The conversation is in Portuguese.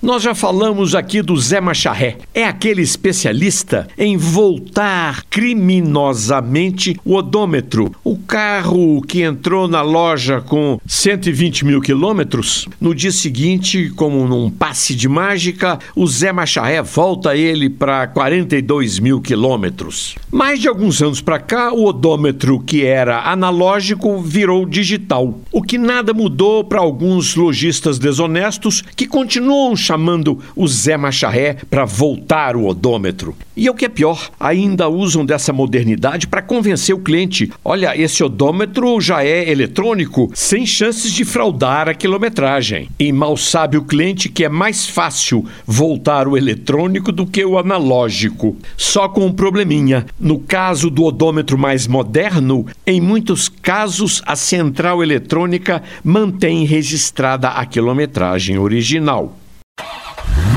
Nós já falamos aqui do Zé Macharré. É aquele especialista em voltar criminosamente o odômetro. O carro que entrou na loja com 120 mil quilômetros, no dia seguinte, como num passe de mágica, o Zé Macharré volta ele para 42 mil quilômetros. Mais de alguns anos para cá, o odômetro que era analógico virou digital, o que nada mudou para alguns lojistas desonestos que continuam chamando o Zé Macharré para voltar o odômetro. E o que é pior, ainda usam dessa modernidade para convencer o cliente: olha, esse odômetro já é eletrônico, sem chances de fraudar a quilometragem. E mal sabe o cliente que é mais fácil voltar o eletrônico do que o analógico. Só com um probleminha: no caso do odômetro mais moderno, em muitos casos a central eletrônica mantém registrada a quilometragem original.